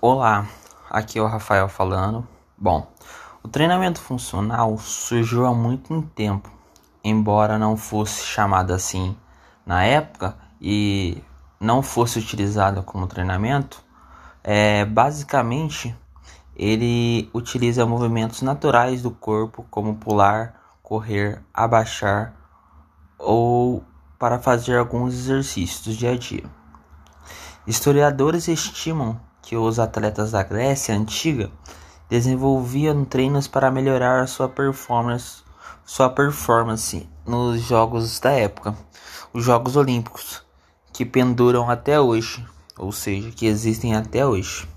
Olá, aqui é o Rafael falando. Bom, o treinamento funcional surgiu há muito tempo, embora não fosse chamado assim na época e não fosse utilizado como treinamento. É, basicamente, ele utiliza movimentos naturais do corpo, como pular, correr, abaixar ou para fazer alguns exercícios do dia a dia. Historiadores estimam que os atletas da Grécia antiga desenvolviam treinos para melhorar sua performance, sua performance nos jogos da época, os Jogos Olímpicos, que penduram até hoje, ou seja, que existem até hoje.